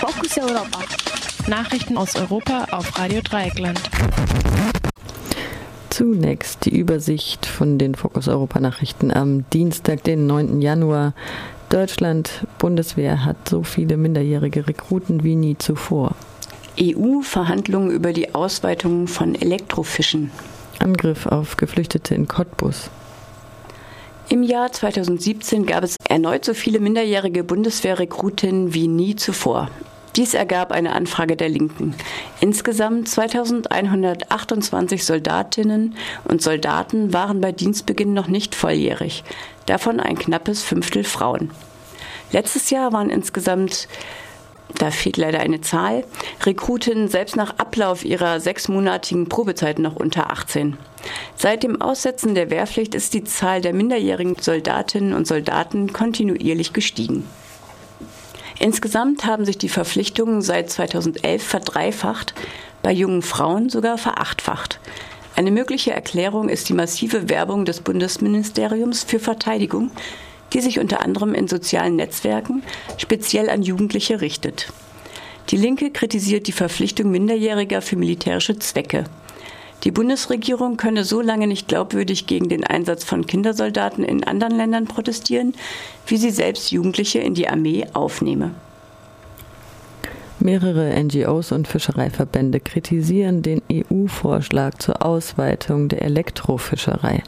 Fokus Europa. Nachrichten aus Europa auf Radio Dreieckland. Zunächst die Übersicht von den Fokus Europa Nachrichten am Dienstag, den 9. Januar. Deutschland, Bundeswehr hat so viele minderjährige Rekruten wie nie zuvor. EU-Verhandlungen über die Ausweitung von Elektrofischen. Angriff auf Geflüchtete in Cottbus. Im Jahr 2017 gab es erneut so viele minderjährige Bundeswehrrekrutinnen wie nie zuvor. Dies ergab eine Anfrage der Linken. Insgesamt 2128 Soldatinnen und Soldaten waren bei Dienstbeginn noch nicht volljährig, davon ein knappes Fünftel Frauen. Letztes Jahr waren insgesamt da fehlt leider eine Zahl, Rekrutinnen selbst nach Ablauf ihrer sechsmonatigen Probezeit noch unter 18. Seit dem Aussetzen der Wehrpflicht ist die Zahl der minderjährigen Soldatinnen und Soldaten kontinuierlich gestiegen. Insgesamt haben sich die Verpflichtungen seit 2011 verdreifacht, bei jungen Frauen sogar verachtfacht. Eine mögliche Erklärung ist die massive Werbung des Bundesministeriums für Verteidigung, die sich unter anderem in sozialen Netzwerken speziell an Jugendliche richtet. Die Linke kritisiert die Verpflichtung Minderjähriger für militärische Zwecke. Die Bundesregierung könne so lange nicht glaubwürdig gegen den Einsatz von Kindersoldaten in anderen Ländern protestieren, wie sie selbst Jugendliche in die Armee aufnehme. Mehrere NGOs und Fischereiverbände kritisieren den EU-Vorschlag zur Ausweitung der Elektrofischerei.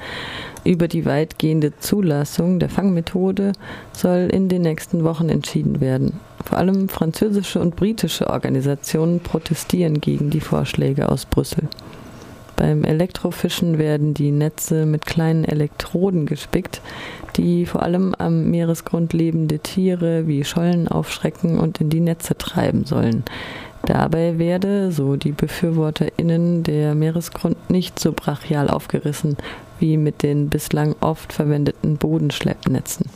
Über die weitgehende Zulassung der Fangmethode soll in den nächsten Wochen entschieden werden. Vor allem französische und britische Organisationen protestieren gegen die Vorschläge aus Brüssel. Beim Elektrofischen werden die Netze mit kleinen Elektroden gespickt, die vor allem am Meeresgrund lebende Tiere wie Schollen aufschrecken und in die Netze treiben sollen. Dabei werde, so die BefürworterInnen, der Meeresgrund nicht so brachial aufgerissen wie mit den bislang oft verwendeten Bodenschleppnetzen.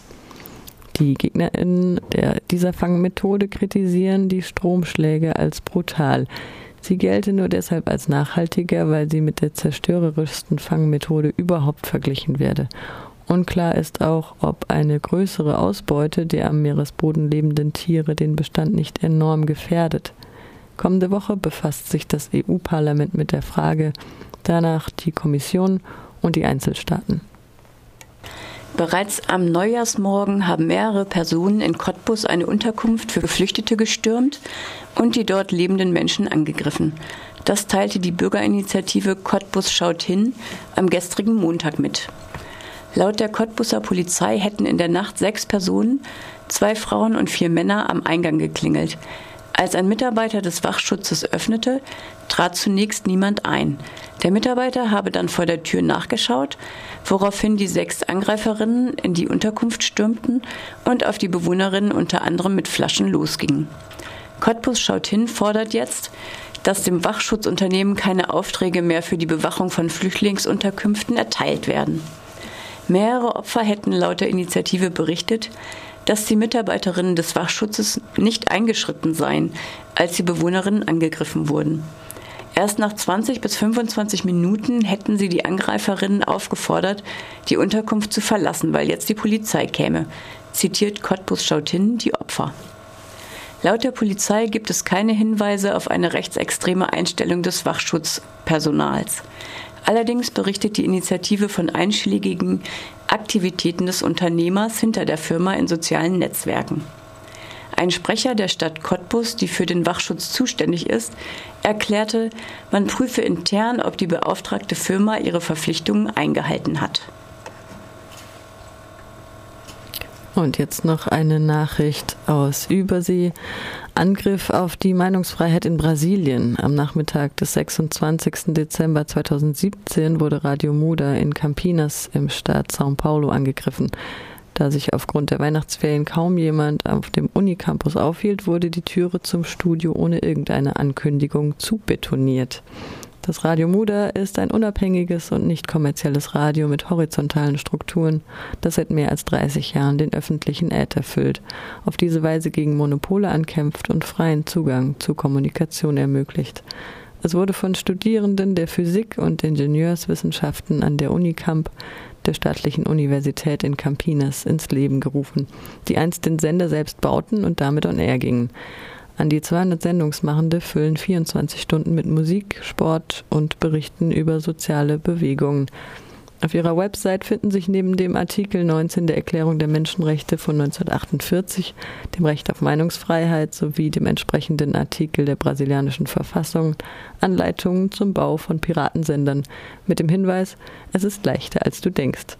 Die GegnerInnen der, dieser Fangmethode kritisieren die Stromschläge als brutal. Sie gelte nur deshalb als nachhaltiger, weil sie mit der zerstörerischsten Fangmethode überhaupt verglichen werde. Unklar ist auch, ob eine größere Ausbeute der am Meeresboden lebenden Tiere den Bestand nicht enorm gefährdet. Kommende Woche befasst sich das EU-Parlament mit der Frage, danach die Kommission und die Einzelstaaten. Bereits am Neujahrsmorgen haben mehrere Personen in Cottbus eine Unterkunft für Geflüchtete gestürmt und die dort lebenden Menschen angegriffen. Das teilte die Bürgerinitiative Cottbus schaut hin am gestrigen Montag mit. Laut der Cottbuser Polizei hätten in der Nacht sechs Personen, zwei Frauen und vier Männer am Eingang geklingelt. Als ein Mitarbeiter des Wachschutzes öffnete, trat zunächst niemand ein. Der Mitarbeiter habe dann vor der Tür nachgeschaut, woraufhin die sechs Angreiferinnen in die Unterkunft stürmten und auf die Bewohnerinnen unter anderem mit Flaschen losgingen. Cottbus schaut hin, fordert jetzt, dass dem Wachschutzunternehmen keine Aufträge mehr für die Bewachung von Flüchtlingsunterkünften erteilt werden. Mehrere Opfer hätten laut der Initiative berichtet, dass die Mitarbeiterinnen des Wachschutzes nicht eingeschritten seien, als die Bewohnerinnen angegriffen wurden. Erst nach 20 bis 25 Minuten hätten sie die Angreiferinnen aufgefordert, die Unterkunft zu verlassen, weil jetzt die Polizei käme, zitiert Cottbus Schautin die Opfer. Laut der Polizei gibt es keine Hinweise auf eine rechtsextreme Einstellung des Wachschutzpersonals. Allerdings berichtet die Initiative von einschlägigen Aktivitäten des Unternehmers hinter der Firma in sozialen Netzwerken. Ein Sprecher der Stadt Cottbus, die für den Wachschutz zuständig ist, erklärte, man prüfe intern, ob die beauftragte Firma ihre Verpflichtungen eingehalten hat. Und jetzt noch eine Nachricht aus Übersee. Angriff auf die Meinungsfreiheit in Brasilien. Am Nachmittag des 26. Dezember 2017 wurde Radio Muda in Campinas im Staat São Paulo angegriffen. Da sich aufgrund der Weihnachtsferien kaum jemand auf dem Unicampus aufhielt, wurde die Türe zum Studio ohne irgendeine Ankündigung zubetoniert. Das Radio Muda ist ein unabhängiges und nicht kommerzielles Radio mit horizontalen Strukturen, das seit mehr als 30 Jahren den öffentlichen Äther füllt, auf diese Weise gegen Monopole ankämpft und freien Zugang zu Kommunikation ermöglicht. Es wurde von Studierenden der Physik und Ingenieurswissenschaften an der Unicamp der staatlichen Universität in Campinas ins Leben gerufen, die einst den Sender selbst bauten und damit on air gingen. An die 200 Sendungsmachende füllen 24 Stunden mit Musik, Sport und Berichten über soziale Bewegungen. Auf ihrer Website finden sich neben dem Artikel 19 der Erklärung der Menschenrechte von 1948, dem Recht auf Meinungsfreiheit sowie dem entsprechenden Artikel der brasilianischen Verfassung Anleitungen zum Bau von Piratensendern mit dem Hinweis, es ist leichter als du denkst.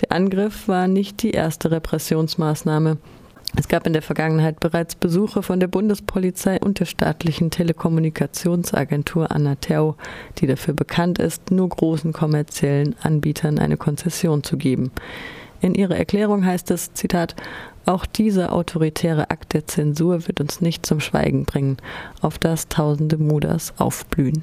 Der Angriff war nicht die erste Repressionsmaßnahme. Es gab in der Vergangenheit bereits Besuche von der Bundespolizei und der staatlichen Telekommunikationsagentur Anatel, die dafür bekannt ist, nur großen kommerziellen Anbietern eine Konzession zu geben. In ihrer Erklärung heißt es, Zitat, auch dieser autoritäre Akt der Zensur wird uns nicht zum Schweigen bringen, auf das tausende Mudas aufblühen.